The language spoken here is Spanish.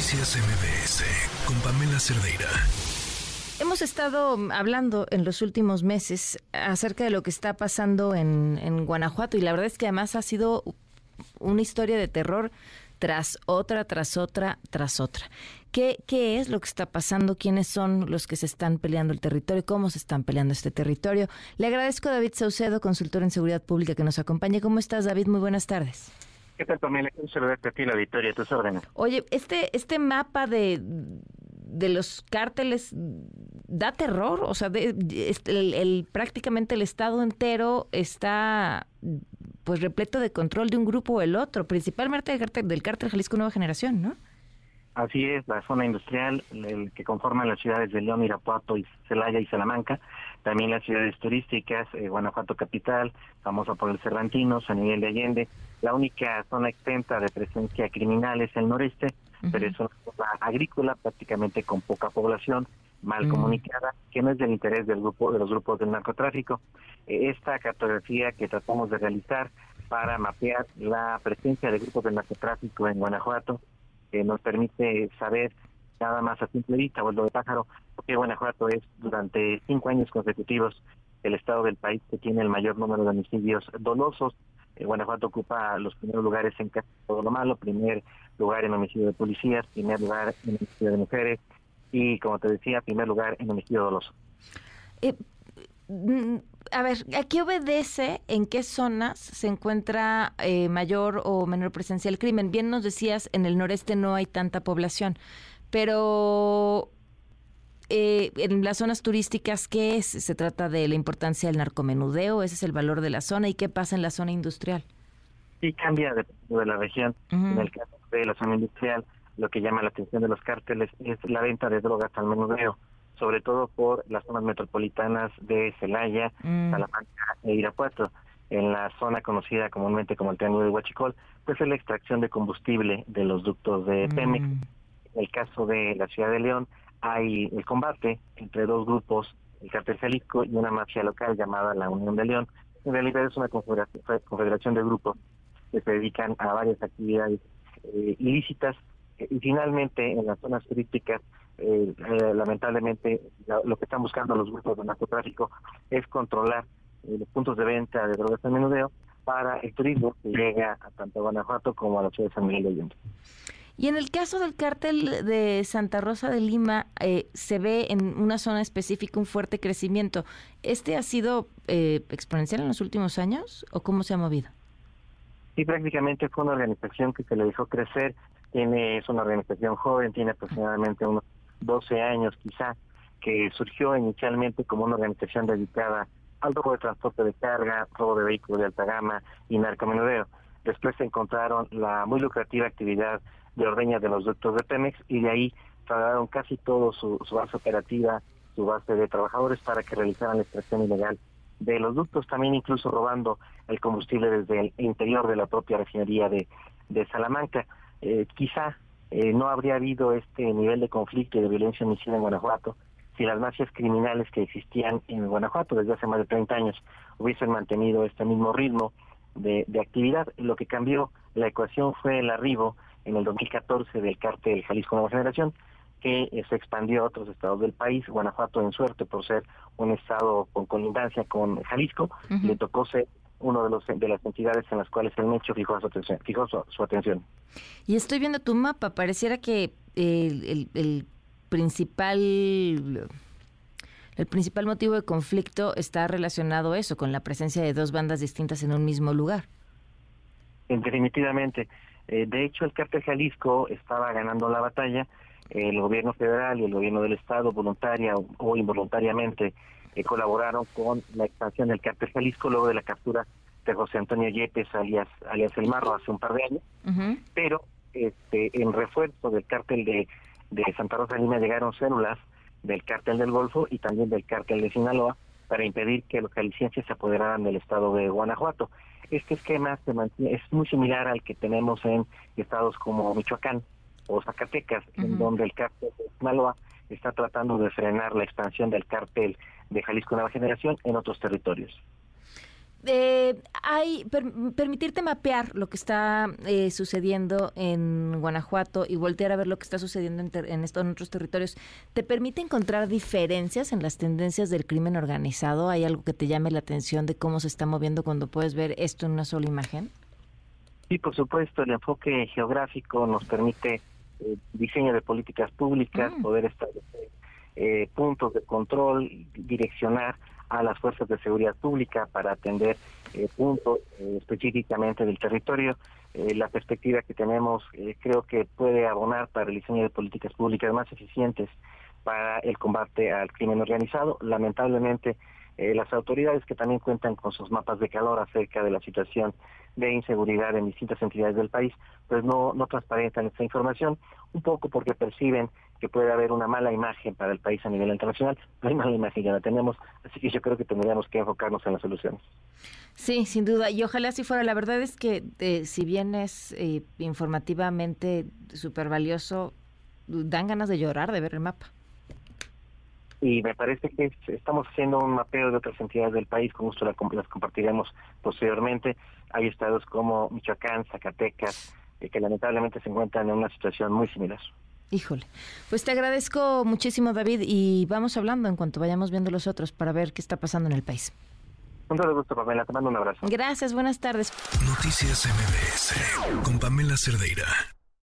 Noticias MBS con Pamela Cerdeira. Hemos estado hablando en los últimos meses acerca de lo que está pasando en, Guanajuato y la verdad es que además ha sido una historia de terror tras otra, tras otra, tras otra. ¿Qué, ¿Qué es lo que está pasando? ¿Quiénes son los que se están peleando el territorio? ¿Cómo se están peleando este territorio? Le agradezco a David Saucedo, consultor en seguridad pública, que nos acompañe. ¿Cómo estás, David? Muy buenas tardes. ¿Qué tal, Pamela? Un saludarte a ti, la Victoria, tus órdenes. Oye, este, este mapa de, de los cárteles da terror, o sea, de, el, el, prácticamente el estado entero está pues repleto de control de un grupo o el otro, principalmente del cártel, del cártel Jalisco Nueva Generación, ¿no? Así es, la zona industrial el que conforma las ciudades de León, Irapuato, y Celaya y Salamanca, también las ciudades turísticas, eh, Guanajuato capital, famosa por el Cervantino, San Miguel de Allende, la única zona exenta de presencia criminal es el noreste, uh -huh. pero es una zona agrícola prácticamente con poca población, mal uh -huh. comunicada, que no es del interés del grupo de los grupos del narcotráfico. Eh, esta cartografía que tratamos de realizar para mapear la presencia de grupos del narcotráfico en Guanajuato que nos permite saber nada más a simple vista, vuelvo de pájaro, porque Guanajuato es durante cinco años consecutivos el estado del país que tiene el mayor número de homicidios dolosos. Eh, Guanajuato ocupa los primeros lugares en casi todo lo malo, primer lugar en homicidio de policías, primer lugar en homicidio de mujeres y, como te decía, primer lugar en homicidio doloso. Eh, a ver, ¿a qué obedece en qué zonas se encuentra eh, mayor o menor presencia del crimen? Bien nos decías, en el noreste no hay tanta población, pero eh, en las zonas turísticas, ¿qué es? ¿Se trata de la importancia del narcomenudeo? ¿Ese es el valor de la zona? ¿Y qué pasa en la zona industrial? Sí, cambia dependiendo de la región. Uh -huh. En el caso de la zona industrial, lo que llama la atención de los cárteles es la venta de drogas al menudeo sobre todo por las zonas metropolitanas de Celaya, mm. Salamanca e Irapuato. En la zona conocida comúnmente como el Triángulo de Huachicol, pues es la extracción de combustible de los ductos de Pemex. Mm. En el caso de la ciudad de León, hay el combate entre dos grupos, el Cártel Jalisco y una mafia local llamada la Unión de León. En realidad es una confederación, confederación de grupos que se dedican a varias actividades eh, ilícitas. Y finalmente, en las zonas turísticas, eh, eh, lamentablemente lo que están buscando los grupos de narcotráfico es controlar eh, los puntos de venta de drogas de menudeo para el turismo que llega a tanto a Guanajuato como a la ciudad de San Miguel de Allende. Y en el caso del cártel de Santa Rosa de Lima, eh, se ve en una zona específica un fuerte crecimiento. ¿Este ha sido eh, exponencial en los últimos años o cómo se ha movido? Sí, prácticamente fue una organización que se le dejó crecer. Tiene, es una organización joven, tiene aproximadamente unos 12 años quizá, que surgió inicialmente como una organización dedicada al robo de transporte de carga, robo de vehículos de alta gama y narcomenudeo. Después se encontraron la muy lucrativa actividad de ordeña de los ductos de Pemex y de ahí trasladaron casi todo su, base operativa, su base de trabajadores para que realizaran la extracción ilegal de los ductos, también incluso robando el combustible desde el interior de la propia refinería de, de Salamanca. Eh, quizá eh, no habría habido este nivel de conflicto y de violencia homicida en Guanajuato si las mafias criminales que existían en Guanajuato desde hace más de 30 años hubiesen mantenido este mismo ritmo de, de actividad. Lo que cambió la ecuación fue el arribo en el 2014 del cártel Jalisco Nueva Generación, que eh, se expandió a otros estados del país. Guanajuato, en suerte, por ser un estado con colindancia con Jalisco, uh -huh. le tocó ser uno de los de las entidades en las cuales el Mecho fijó su atención. Fijó su, su atención. Y estoy viendo tu mapa, pareciera que el, el, el principal el principal motivo de conflicto está relacionado a eso, con la presencia de dos bandas distintas en un mismo lugar. Definitivamente. Eh, de hecho, el cártel Jalisco estaba ganando la batalla. El gobierno federal y el gobierno del estado, voluntaria o, o involuntariamente, eh, colaboraron con la expansión del cártel Jalisco luego de la captura de José Antonio Yepes, alias, alias El Marro, hace un par de años. Uh -huh. Pero este, en refuerzo del cártel de, de Santa Rosa Lima llegaron células del cártel del Golfo y también del cártel de Sinaloa para impedir que los jaliscienses se apoderaran del estado de Guanajuato. Este esquema se mantiene, es muy similar al que tenemos en estados como Michoacán o Zacatecas, uh -huh. en donde el cártel de Sinaloa está tratando de frenar la expansión del cártel de Jalisco Nueva Generación en otros territorios. eh, hay permitirte mapear lo que está eh, sucediendo en Guanajuato y voltear a ver lo que está sucediendo en, en, estos, en otros territorios, ¿te permite encontrar diferencias en las tendencias del crimen organizado? ¿Hay algo que te llame la atención de cómo se está moviendo cuando puedes ver esto en una sola imagen? Sí, por supuesto, el enfoque geográfico nos permite eh, diseño de políticas públicas, mm. poder establecer eh, puntos de control, direccionar a las fuerzas de seguridad pública para atender eh, puntos eh, específicamente del territorio. la perspectiva que tenemos creo que puede abonar para el diseño de políticas públicas más eficientes para el combate al crimen organizado. Lamentablemente, las autoridades que también cuentan con sus mapas de calor acerca de la situación de inseguridad en distintas entidades del país, pues no, no transparentan esta información, un poco porque perciben que puede haber una mala imagen para el país a nivel internacional. No hay mala imagen, ya la tenemos, así que yo creo que tendríamos que enfocarnos en las soluciones. Sí, sin duda, y ojalá así fuera. La verdad es que eh, si bien es eh, informativamente súper valioso, dan ganas de llorar de ver el mapa y me parece que estamos haciendo un mapeo de otras entidades del país, con gusto las compartiremos posteriormente. Hay estados como Michoacán, Zacatecas, eh, que lamentablemente se encuentran en una situación muy similar. Híjole, pues te agradezco muchísimo David y vamos hablando en cuanto vayamos viendo los otros para ver qué está pasando en el país. Un todo gusto, Pamela. Te mando un abrazo. Gracias, buenas tardes. Noticias MBS con Pamela Cerdeira.